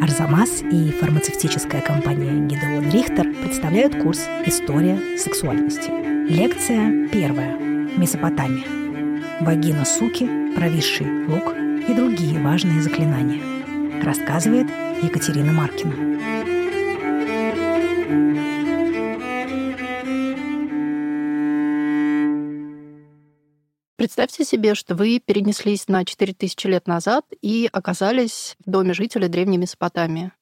Арзамас и фармацевтическая компания Гидеон Рихтер представляют курс «История сексуальности». Лекция первая. Месопотамия. Вагина суки, провисший лук и другие важные заклинания. Рассказывает Екатерина Маркина. Представьте себе, что вы перенеслись на 4000 лет назад и оказались в доме жителя Древней Месопотамии.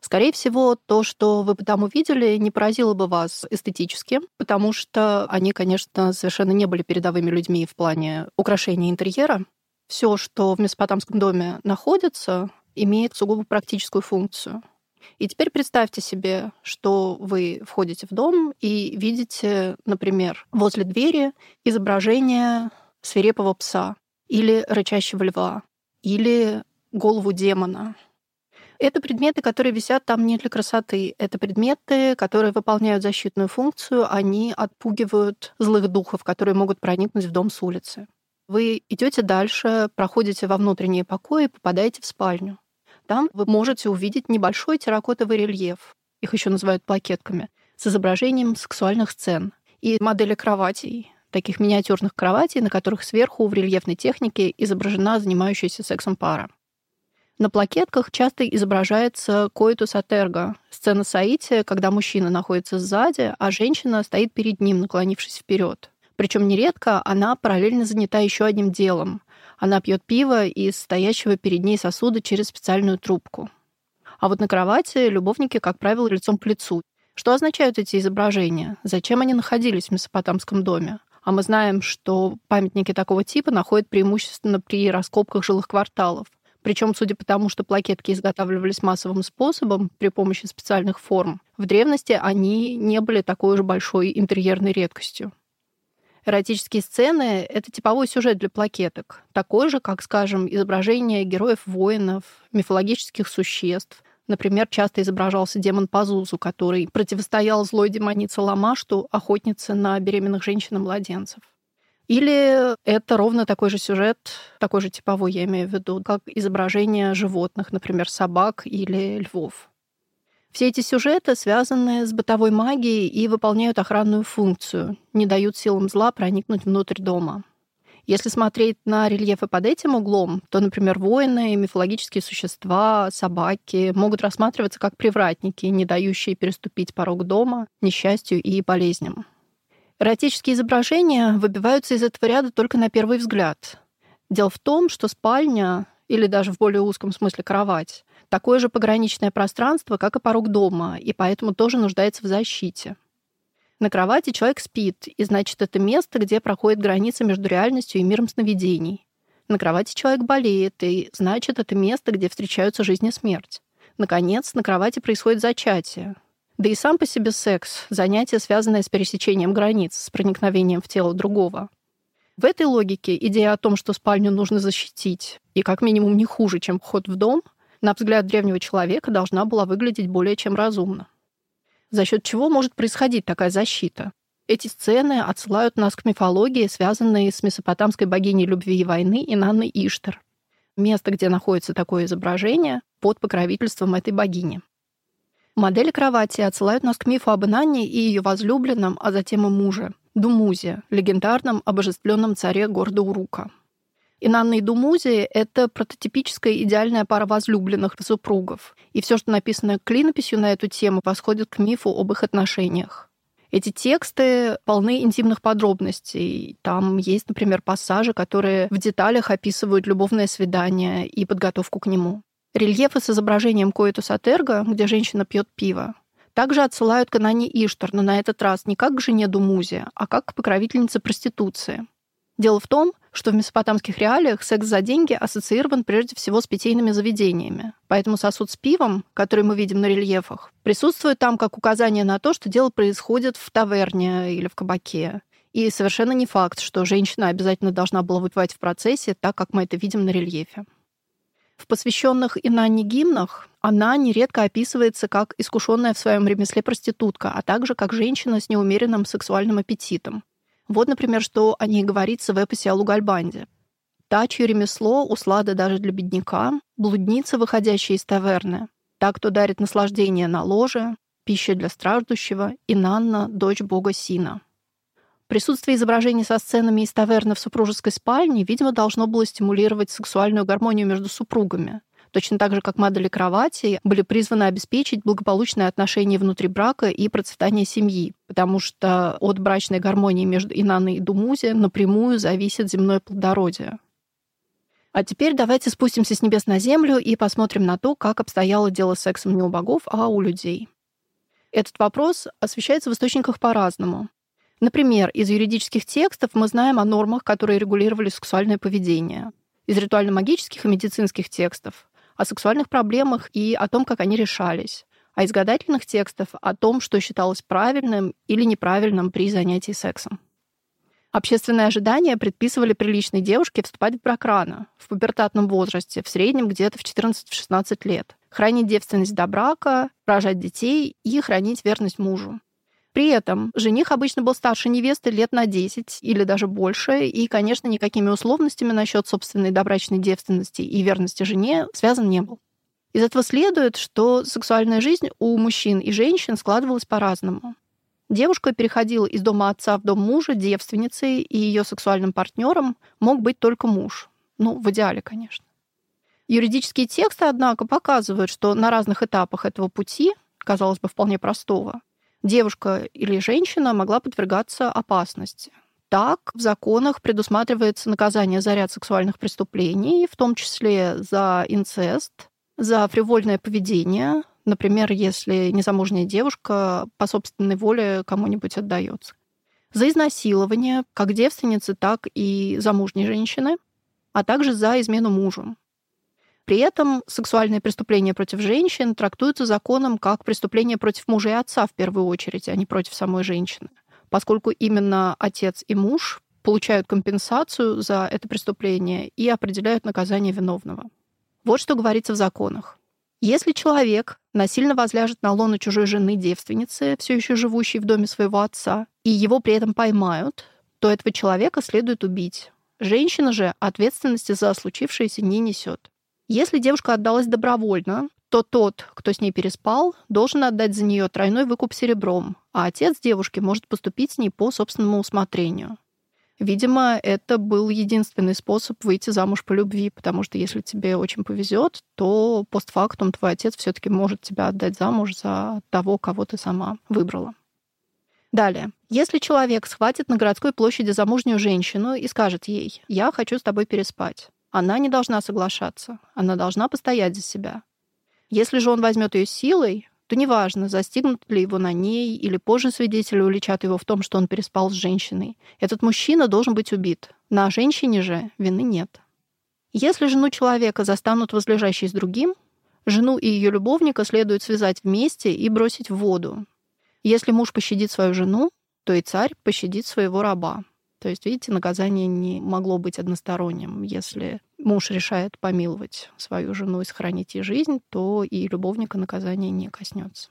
Скорее всего, то, что вы там увидели, не поразило бы вас эстетически, потому что они, конечно, совершенно не были передовыми людьми в плане украшения интерьера. Все, что в месопотамском доме находится, имеет сугубо практическую функцию. И теперь представьте себе, что вы входите в дом и видите, например, возле двери изображение свирепого пса или рычащего льва или голову демона. Это предметы, которые висят там не для красоты. Это предметы, которые выполняют защитную функцию. Они отпугивают злых духов, которые могут проникнуть в дом с улицы. Вы идете дальше, проходите во внутренние покои попадаете в спальню. Там вы можете увидеть небольшой терракотовый рельеф, их еще называют плакетками, с изображением сексуальных сцен и модели кроватей, таких миниатюрных кроватей, на которых сверху в рельефной технике изображена занимающаяся сексом пара. На плакетках часто изображается коитус атерго, сцена соития, когда мужчина находится сзади, а женщина стоит перед ним, наклонившись вперед. Причем нередко она параллельно занята еще одним делом. Она пьет пиво из стоящего перед ней сосуда через специальную трубку. А вот на кровати любовники, как правило, лицом к лицу. Что означают эти изображения? Зачем они находились в Месопотамском доме? А мы знаем, что памятники такого типа находят преимущественно при раскопках жилых кварталов. Причем, судя по тому, что плакетки изготавливались массовым способом при помощи специальных форм, в древности они не были такой уж большой интерьерной редкостью. Эротические сцены — это типовой сюжет для плакеток, такой же, как, скажем, изображение героев-воинов, мифологических существ, Например, часто изображался демон Пазузу, который противостоял злой демонице Ламашту, охотнице на беременных женщин и младенцев. Или это ровно такой же сюжет, такой же типовой, я имею в виду, как изображение животных, например, собак или львов. Все эти сюжеты связаны с бытовой магией и выполняют охранную функцию, не дают силам зла проникнуть внутрь дома. Если смотреть на рельефы под этим углом, то, например, воины, мифологические существа, собаки могут рассматриваться как привратники, не дающие переступить порог дома несчастью и болезням. Эротические изображения выбиваются из этого ряда только на первый взгляд. Дело в том, что спальня, или даже в более узком смысле кровать, такое же пограничное пространство, как и порог дома, и поэтому тоже нуждается в защите. На кровати человек спит, и значит, это место, где проходит граница между реальностью и миром сновидений. На кровати человек болеет, и значит, это место, где встречаются жизнь и смерть. Наконец, на кровати происходит зачатие. Да и сам по себе секс — занятие, связанное с пересечением границ, с проникновением в тело другого. В этой логике идея о том, что спальню нужно защитить, и как минимум не хуже, чем вход в дом, на взгляд древнего человека должна была выглядеть более чем разумно за счет чего может происходить такая защита. Эти сцены отсылают нас к мифологии, связанной с месопотамской богиней любви и войны Инанной Иштар. Место, где находится такое изображение, под покровительством этой богини. Модели кровати отсылают нас к мифу об Инанне и ее возлюбленном, а затем и муже, Думузе, легендарном обожествленном царе города Урука. Инанна и Думузи — это прототипическая идеальная пара возлюбленных супругов. И все, что написано клинописью на эту тему, восходит к мифу об их отношениях. Эти тексты полны интимных подробностей. Там есть, например, пассажи, которые в деталях описывают любовное свидание и подготовку к нему. Рельефы с изображением коэтус атерго, где женщина пьет пиво, также отсылают к Анане Иштар, но на этот раз не как к жене Думузи, а как к покровительнице проституции. Дело в том, что в месопотамских реалиях секс за деньги ассоциирован прежде всего с питейными заведениями. Поэтому сосуд с пивом, который мы видим на рельефах, присутствует там как указание на то, что дело происходит в таверне или в кабаке. И совершенно не факт, что женщина обязательно должна была выпивать в процессе, так как мы это видим на рельефе. В посвященных Инанне гимнах она нередко описывается как искушенная в своем ремесле проститутка, а также как женщина с неумеренным сексуальным аппетитом. Вот, например, что о ней говорится в эпосе о Лугальбанде. «Та, чье ремесло услада даже для бедняка, блудница, выходящая из таверны, та, кто дарит наслаждение на ложе, пища для страждущего, и Нанна, дочь бога Сина. Присутствие изображений со сценами из таверны в супружеской спальне, видимо, должно было стимулировать сексуальную гармонию между супругами, точно так же, как модели кровати были призваны обеспечить благополучные отношения внутри брака и процветание семьи, потому что от брачной гармонии между Инаной и Думузи напрямую зависит земное плодородие. А теперь давайте спустимся с небес на землю и посмотрим на то, как обстояло дело с сексом не у богов, а у людей. Этот вопрос освещается в источниках по-разному. Например, из юридических текстов мы знаем о нормах, которые регулировали сексуальное поведение. Из ритуально-магических и медицинских текстов о сексуальных проблемах и о том, как они решались. А из гадательных текстов о том, что считалось правильным или неправильным при занятии сексом. Общественные ожидания предписывали приличной девушке вступать в брак рано, в пубертатном возрасте, в среднем где-то в 14-16 лет, хранить девственность до брака, рожать детей и хранить верность мужу. При этом жених обычно был старше невесты лет на 10 или даже больше, и, конечно, никакими условностями насчет собственной добрачной девственности и верности жене связан не был. Из этого следует, что сексуальная жизнь у мужчин и женщин складывалась по-разному. Девушка переходила из дома отца в дом мужа девственницей, и ее сексуальным партнером мог быть только муж. Ну, в идеале, конечно. Юридические тексты, однако, показывают, что на разных этапах этого пути, казалось бы, вполне простого, девушка или женщина могла подвергаться опасности. Так, в законах предусматривается наказание за ряд сексуальных преступлений, в том числе за инцест, за фривольное поведение, Например, если незамужняя девушка по собственной воле кому-нибудь отдается. За изнасилование как девственницы, так и замужней женщины, а также за измену мужу. При этом сексуальные преступления против женщин трактуются законом как преступление против мужа и отца в первую очередь, а не против самой женщины, поскольку именно отец и муж получают компенсацию за это преступление и определяют наказание виновного. Вот что говорится в законах. Если человек насильно возляжет на лоно чужой жены девственницы, все еще живущей в доме своего отца, и его при этом поймают, то этого человека следует убить. Женщина же ответственности за случившееся не несет. Если девушка отдалась добровольно, то тот, кто с ней переспал, должен отдать за нее тройной выкуп серебром, а отец девушки может поступить с ней по собственному усмотрению. Видимо, это был единственный способ выйти замуж по любви, потому что если тебе очень повезет, то постфактум твой отец все-таки может тебя отдать замуж за того, кого ты сама выбрала. Далее. Если человек схватит на городской площади замужнюю женщину и скажет ей «я хочу с тобой переспать», она не должна соглашаться, она должна постоять за себя. Если же он возьмет ее силой, то неважно, застигнут ли его на ней, или позже свидетели уличат его в том, что он переспал с женщиной. Этот мужчина должен быть убит. На женщине же вины нет. Если жену человека застанут возлежащей с другим, жену и ее любовника следует связать вместе и бросить в воду. Если муж пощадит свою жену, то и царь пощадит своего раба. То есть, видите, наказание не могло быть односторонним. Если муж решает помиловать свою жену и сохранить ей жизнь, то и любовника наказание не коснется.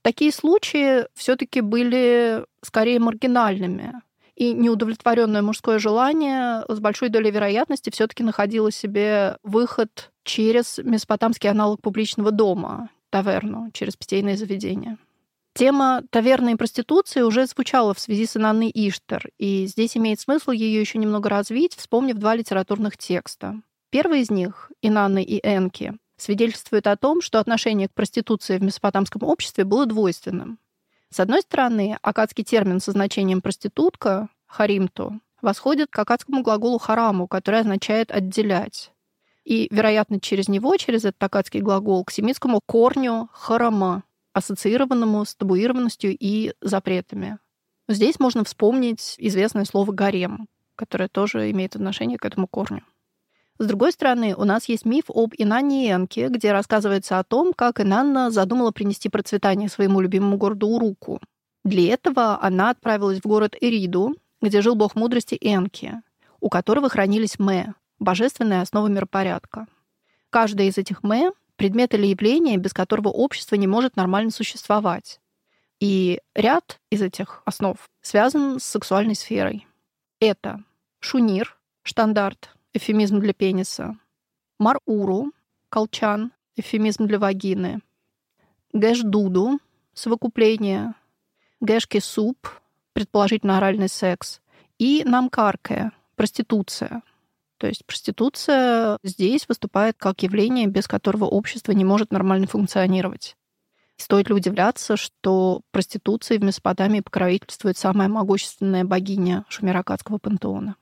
Такие случаи все-таки были скорее маргинальными. И неудовлетворенное мужское желание с большой долей вероятности все-таки находило себе выход через месопотамский аналог публичного дома, таверну, через питейное заведение. Тема таверной проституции уже звучала в связи с Инанной Иштар, и здесь имеет смысл ее еще немного развить, вспомнив два литературных текста. Первый из них, Инанны и Энки, свидетельствует о том, что отношение к проституции в месопотамском обществе было двойственным. С одной стороны, акадский термин со значением «проститутка» — «харимту» восходит к акадскому глаголу «хараму», который означает «отделять». И, вероятно, через него, через этот акадский глагол, к семитскому корню «харама», ассоциированному с табуированностью и запретами. Здесь можно вспомнить известное слово «гарем», которое тоже имеет отношение к этому корню. С другой стороны, у нас есть миф об Инанне и Энке, где рассказывается о том, как Инанна задумала принести процветание своему любимому городу Уруку. Для этого она отправилась в город Эриду, где жил бог мудрости Энки, у которого хранились Мэ, божественная основа миропорядка. Каждая из этих Мэ предмет или явление, без которого общество не может нормально существовать. И ряд из этих основ связан с сексуальной сферой. Это шунир, штандарт, эфемизм для пениса, маруру, колчан, эвфемизм для вагины, гэш-дуду, совокупление, гэшки-суп, предположительно оральный секс, и намкарке, проституция. То есть проституция здесь выступает как явление, без которого общество не может нормально функционировать. Стоит ли удивляться, что проституцией в Месопотамии покровительствует самая могущественная богиня шумеракадского пантеона?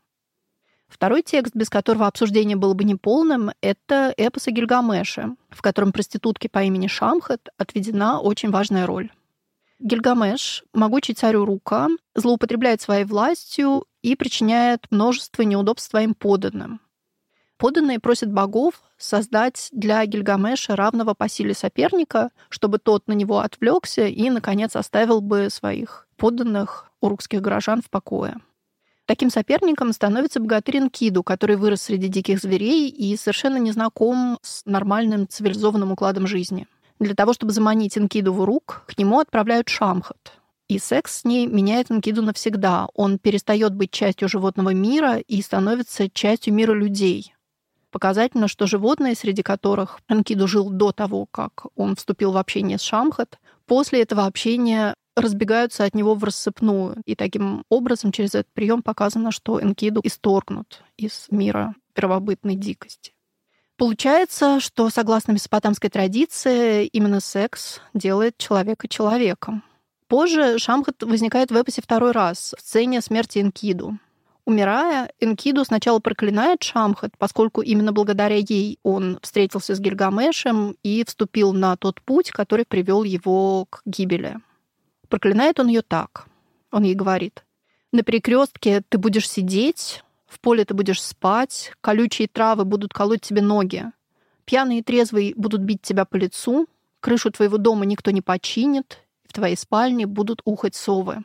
Второй текст, без которого обсуждение было бы неполным, это эпос о Гильгамеше, в котором проститутке по имени Шамхат отведена очень важная роль. Гильгамеш, могучий царь Урука, злоупотребляет своей властью и причиняет множество неудобств своим подданным. Подданные просят богов создать для Гильгамеша равного по силе соперника, чтобы тот на него отвлекся и, наконец, оставил бы своих подданных урукских горожан в покое. Таким соперником становится богатырь Энкиду, который вырос среди диких зверей и совершенно не знаком с нормальным цивилизованным укладом жизни – для того, чтобы заманить Энкиду в рук, к нему отправляют Шамхат. И секс с ней меняет Энкиду навсегда. Он перестает быть частью животного мира и становится частью мира людей. Показательно, что животные, среди которых Энкиду жил до того, как он вступил в общение с Шамхат, после этого общения разбегаются от него в рассыпную. И таким образом через этот прием показано, что Энкиду исторгнут из мира первобытной дикости. Получается, что согласно месопотамской традиции, именно секс делает человека человеком. Позже Шамхат возникает в эпосе второй раз, в сцене смерти Энкиду. Умирая, Энкиду сначала проклинает Шамхат, поскольку именно благодаря ей он встретился с Гильгамешем и вступил на тот путь, который привел его к гибели. Проклинает он ее так. Он ей говорит, «На перекрестке ты будешь сидеть, в поле ты будешь спать, колючие травы будут колоть тебе ноги. Пьяный и трезвый будут бить тебя по лицу, крышу твоего дома никто не починит, в твоей спальне будут ухать совы.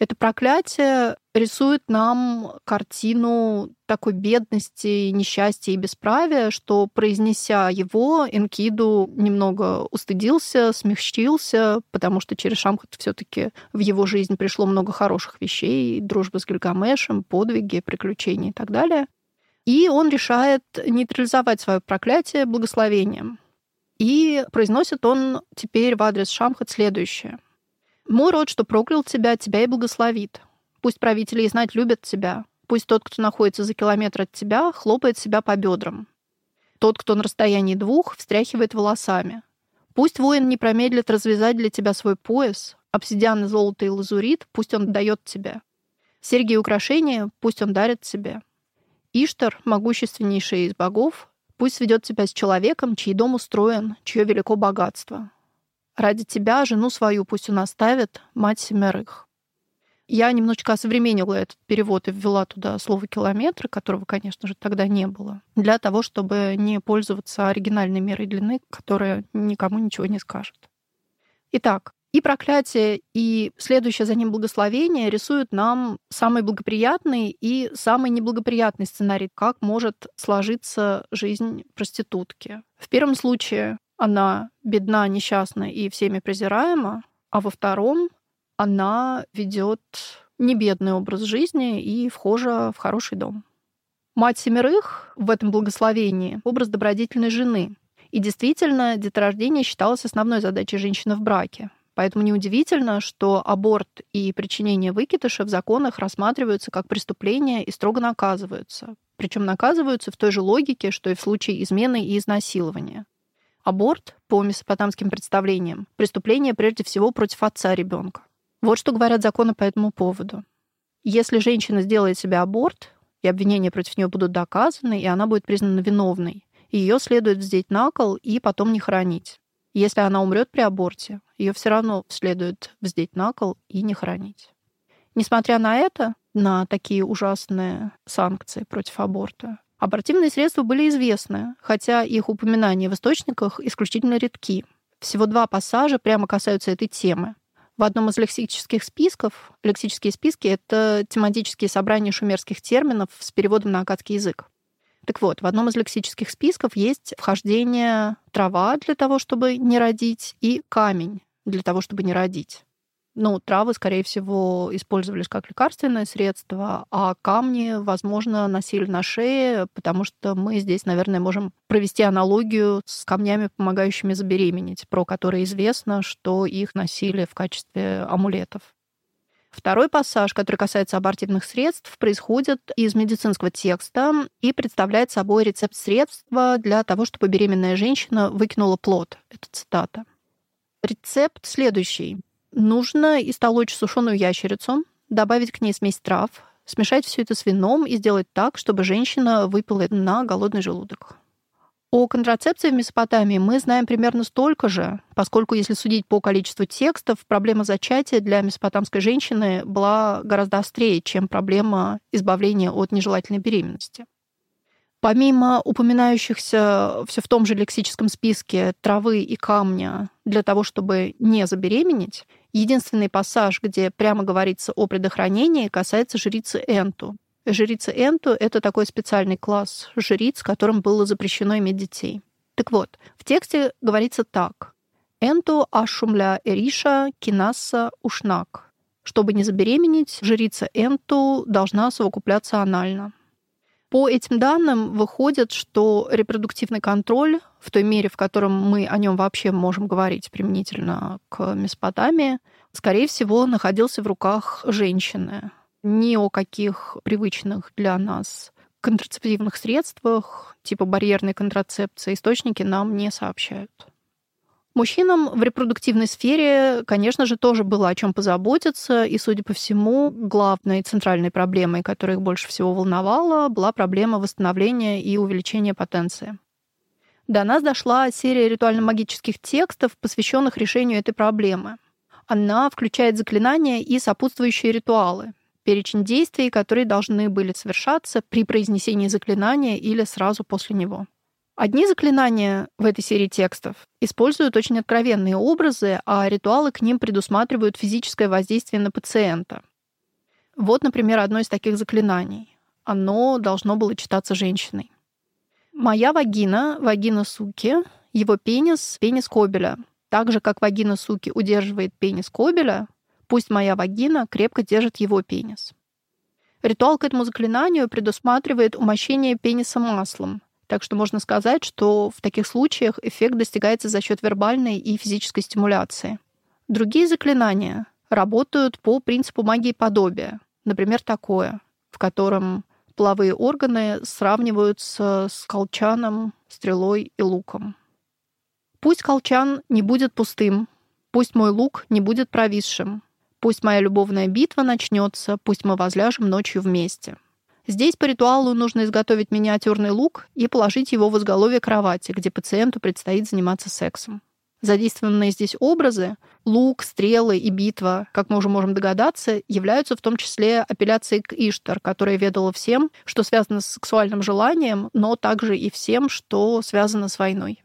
Это проклятие рисует нам картину такой бедности, несчастья и бесправия, что, произнеся его, Энкиду немного устыдился, смягчился, потому что через Шамхат все таки в его жизнь пришло много хороших вещей, дружба с Гильгамешем, подвиги, приключения и так далее. И он решает нейтрализовать свое проклятие благословением. И произносит он теперь в адрес Шамхат следующее — мой род, что проклял тебя, тебя и благословит. Пусть правители и знать любят тебя. Пусть тот, кто находится за километр от тебя, хлопает себя по бедрам. Тот, кто на расстоянии двух, встряхивает волосами. Пусть воин не промедлит развязать для тебя свой пояс, обсидиан, золото и лазурит, пусть он дает тебе. Серьги и украшения пусть он дарит тебе. Иштар, могущественнейший из богов, пусть сведет тебя с человеком, чей дом устроен, чье велико богатство. Ради тебя жену свою пусть он оставит, мать семерых. Я немножечко осовременила этот перевод и ввела туда слово «километры», которого, конечно же, тогда не было, для того, чтобы не пользоваться оригинальной мерой длины, которая никому ничего не скажет. Итак, и проклятие, и следующее за ним благословение рисуют нам самый благоприятный и самый неблагоприятный сценарий, как может сложиться жизнь проститутки. В первом случае она бедна, несчастна и всеми презираема, а во втором она ведет не бедный образ жизни и вхожа в хороший дом. Мать семерых в этом благословении — образ добродетельной жены. И действительно, деторождение считалось основной задачей женщины в браке. Поэтому неудивительно, что аборт и причинение выкидыша в законах рассматриваются как преступления и строго наказываются. Причем наказываются в той же логике, что и в случае измены и изнасилования. Аборт, по месопотамским представлениям, преступление прежде всего против отца ребенка. Вот что говорят законы по этому поводу. Если женщина сделает себе аборт, и обвинения против нее будут доказаны, и она будет признана виновной, ее следует вздеть на кол и потом не хранить. Если она умрет при аборте, ее все равно следует вздеть на кол и не хранить. Несмотря на это, на такие ужасные санкции против аборта, Абортивные средства были известны, хотя их упоминания в источниках исключительно редки. Всего два пассажа прямо касаются этой темы. В одном из лексических списков, лексические списки — это тематические собрания шумерских терминов с переводом на акадский язык. Так вот, в одном из лексических списков есть вхождение трава для того, чтобы не родить, и камень для того, чтобы не родить. Ну, травы, скорее всего, использовались как лекарственное средство, а камни, возможно, носили на шее, потому что мы здесь, наверное, можем провести аналогию с камнями, помогающими забеременеть, про которые известно, что их носили в качестве амулетов. Второй пассаж, который касается абортивных средств, происходит из медицинского текста и представляет собой рецепт средства для того, чтобы беременная женщина выкинула плод. Это цитата. Рецепт следующий. Нужно истолочь сушеную ящерицу, добавить к ней смесь трав, смешать все это с вином и сделать так, чтобы женщина выпила на голодный желудок. О контрацепции в Месопотамии мы знаем примерно столько же, поскольку, если судить по количеству текстов, проблема зачатия для месопотамской женщины была гораздо острее, чем проблема избавления от нежелательной беременности. Помимо упоминающихся все в том же лексическом списке травы и камня для того, чтобы не забеременеть, единственный пассаж, где прямо говорится о предохранении, касается жрицы Энту. Жрица Энту — это такой специальный класс жриц, которым было запрещено иметь детей. Так вот, в тексте говорится так. Энту ашумля эриша кинаса ушнак. Чтобы не забеременеть, жрица Энту должна совокупляться анально. По этим данным выходит, что репродуктивный контроль в той мере, в котором мы о нем вообще можем говорить применительно к Месопотамии, скорее всего, находился в руках женщины. Ни о каких привычных для нас контрацептивных средствах, типа барьерной контрацепции, источники нам не сообщают. Мужчинам в репродуктивной сфере, конечно же, тоже было о чем позаботиться, и, судя по всему, главной центральной проблемой, которая их больше всего волновала, была проблема восстановления и увеличения потенции. До нас дошла серия ритуально-магических текстов, посвященных решению этой проблемы. Она включает заклинания и сопутствующие ритуалы, перечень действий, которые должны были совершаться при произнесении заклинания или сразу после него. Одни заклинания в этой серии текстов используют очень откровенные образы, а ритуалы к ним предусматривают физическое воздействие на пациента. Вот, например, одно из таких заклинаний. Оно должно было читаться женщиной. Моя вагина, вагина суки, его пенис, пенис кобеля. Так же, как вагина суки удерживает пенис кобеля, пусть моя вагина крепко держит его пенис. Ритуал к этому заклинанию предусматривает умощение пениса маслом, так что можно сказать, что в таких случаях эффект достигается за счет вербальной и физической стимуляции. Другие заклинания работают по принципу магии подобия. Например, такое, в котором половые органы сравниваются с колчаном, стрелой и луком. Пусть колчан не будет пустым, пусть мой лук не будет провисшим, пусть моя любовная битва начнется, пусть мы возляжем ночью вместе. Здесь по ритуалу нужно изготовить миниатюрный лук и положить его в изголовье кровати, где пациенту предстоит заниматься сексом. Задействованные здесь образы — лук, стрелы и битва, как мы уже можем догадаться, являются в том числе апелляцией к Иштар, которая ведала всем, что связано с сексуальным желанием, но также и всем, что связано с войной.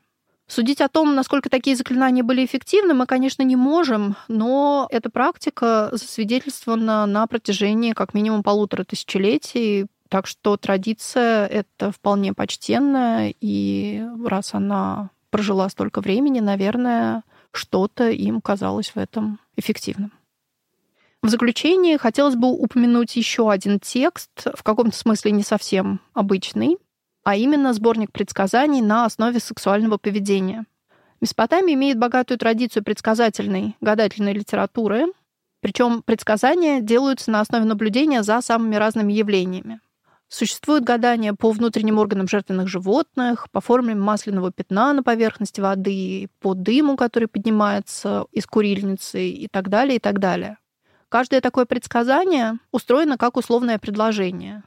Судить о том, насколько такие заклинания были эффективны, мы, конечно, не можем, но эта практика засвидетельствована на протяжении как минимум полутора тысячелетий, так что традиция это вполне почтенная, и раз она прожила столько времени, наверное, что-то им казалось в этом эффективным. В заключение хотелось бы упомянуть еще один текст, в каком-то смысле не совсем обычный, а именно сборник предсказаний на основе сексуального поведения. Месопотамия имеет богатую традицию предсказательной гадательной литературы, причем предсказания делаются на основе наблюдения за самыми разными явлениями. Существуют гадания по внутренним органам жертвенных животных, по форме масляного пятна на поверхности воды, по дыму, который поднимается из курильницы и так далее, и так далее. Каждое такое предсказание устроено как условное предложение.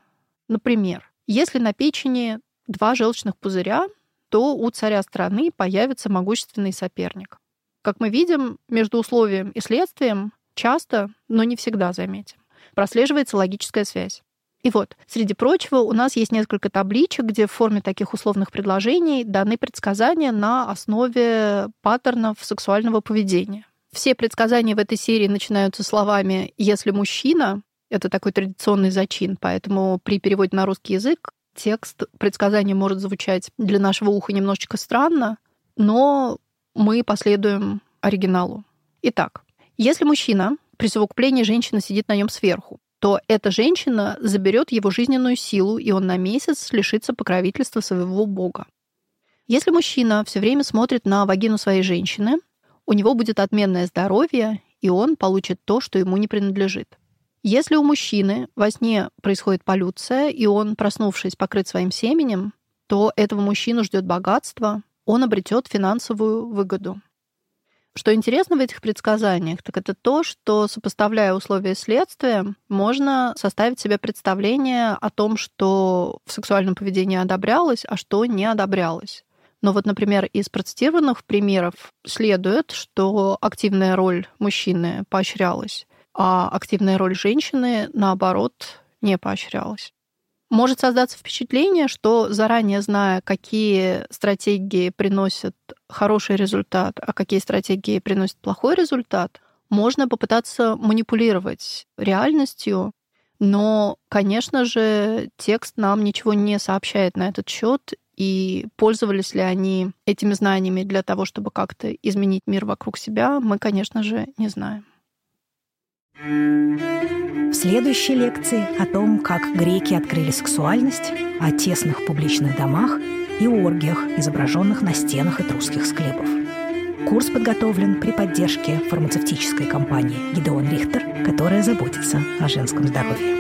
Например, если на печени два желчных пузыря, то у царя страны появится могущественный соперник. Как мы видим, между условием и следствием часто, но не всегда, заметим, прослеживается логическая связь. И вот, среди прочего, у нас есть несколько табличек, где в форме таких условных предложений даны предсказания на основе паттернов сексуального поведения. Все предсказания в этой серии начинаются словами «если мужчина», это такой традиционный зачин, поэтому при переводе на русский язык текст предсказания может звучать для нашего уха немножечко странно, но мы последуем оригиналу. Итак, если мужчина присовокуплении женщина сидит на нем сверху, то эта женщина заберет его жизненную силу, и он на месяц лишится покровительства своего бога. Если мужчина все время смотрит на вагину своей женщины, у него будет отменное здоровье, и он получит то, что ему не принадлежит. Если у мужчины во сне происходит полюция, и он, проснувшись, покрыт своим семенем, то этого мужчину ждет богатство, он обретет финансовую выгоду. Что интересно в этих предсказаниях, так это то, что, сопоставляя условия следствия, можно составить себе представление о том, что в сексуальном поведении одобрялось, а что не одобрялось. Но вот, например, из процитированных примеров следует, что активная роль мужчины поощрялась, а активная роль женщины, наоборот, не поощрялась. Может создаться впечатление, что заранее зная, какие стратегии приносят хороший результат, а какие стратегии приносят плохой результат, можно попытаться манипулировать реальностью, но, конечно же, текст нам ничего не сообщает на этот счет, и пользовались ли они этими знаниями для того, чтобы как-то изменить мир вокруг себя, мы, конечно же, не знаем. В следующей лекции о том, как греки открыли сексуальность, о тесных публичных домах и оргиях, изображенных на стенах этрусских склепов. Курс подготовлен при поддержке фармацевтической компании «Гидеон Рихтер», которая заботится о женском здоровье.